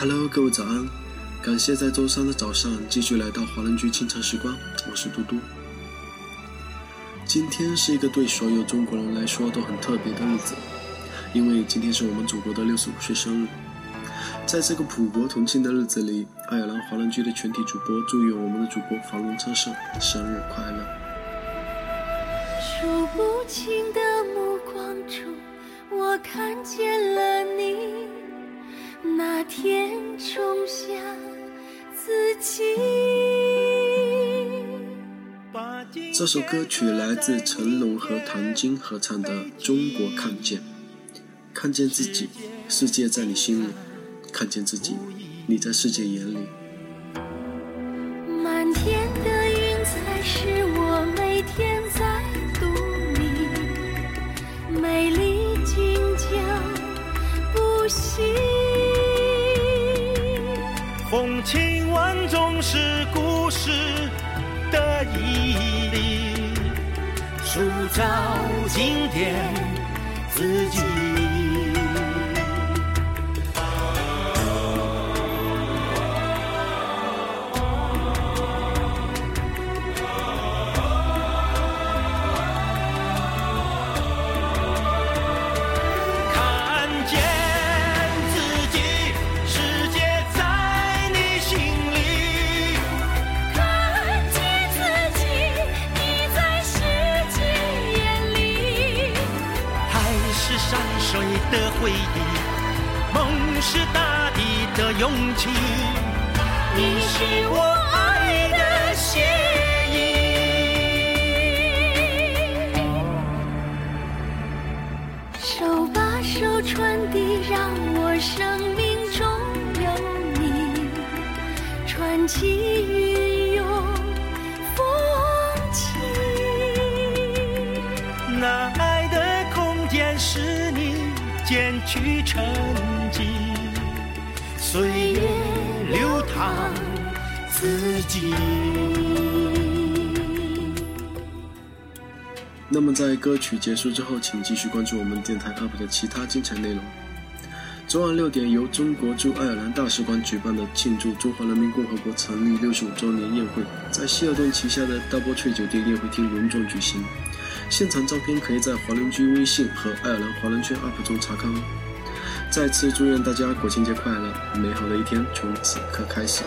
Hello，各位早安！感谢在周三的早上继续来到华人居清晨时光，我是嘟嘟。今天是一个对所有中国人来说都很特别的日子，因为今天是我们祖国的六十五岁生日。在这个普国同庆的日子里，爱尔兰华人居的全体主播祝愿我们的主播繁荣昌盛，生日快乐！数不清的目光中，我看见了你。那天种下自己。这首歌曲来自成龙和谭晶合唱的《中国看见》，看见自己，世界在你心里；看见自己，你在世界眼里。风情万种是故事的意义，塑造经典自己。的回忆，梦是大地的勇气，你是我爱的写意。手把手传递，让我生命中有你，传奇运用风起。那爱的空间是你。剪去沉寂，岁月流淌自己。那么在歌曲结束之后，请继续关注我们电台 UP 的其他精彩内容。昨晚六点，由中国驻爱尔兰大使馆举办的庆祝中华人民共和国成立六十五周年宴会，在希尔顿旗下的 Double Tree 酒店宴会厅隆重举行。现场照片可以在华人居微信和爱尔兰华人圈 UP 中查看哦。再次祝愿大家国庆节快乐，美好的一天从此刻开始。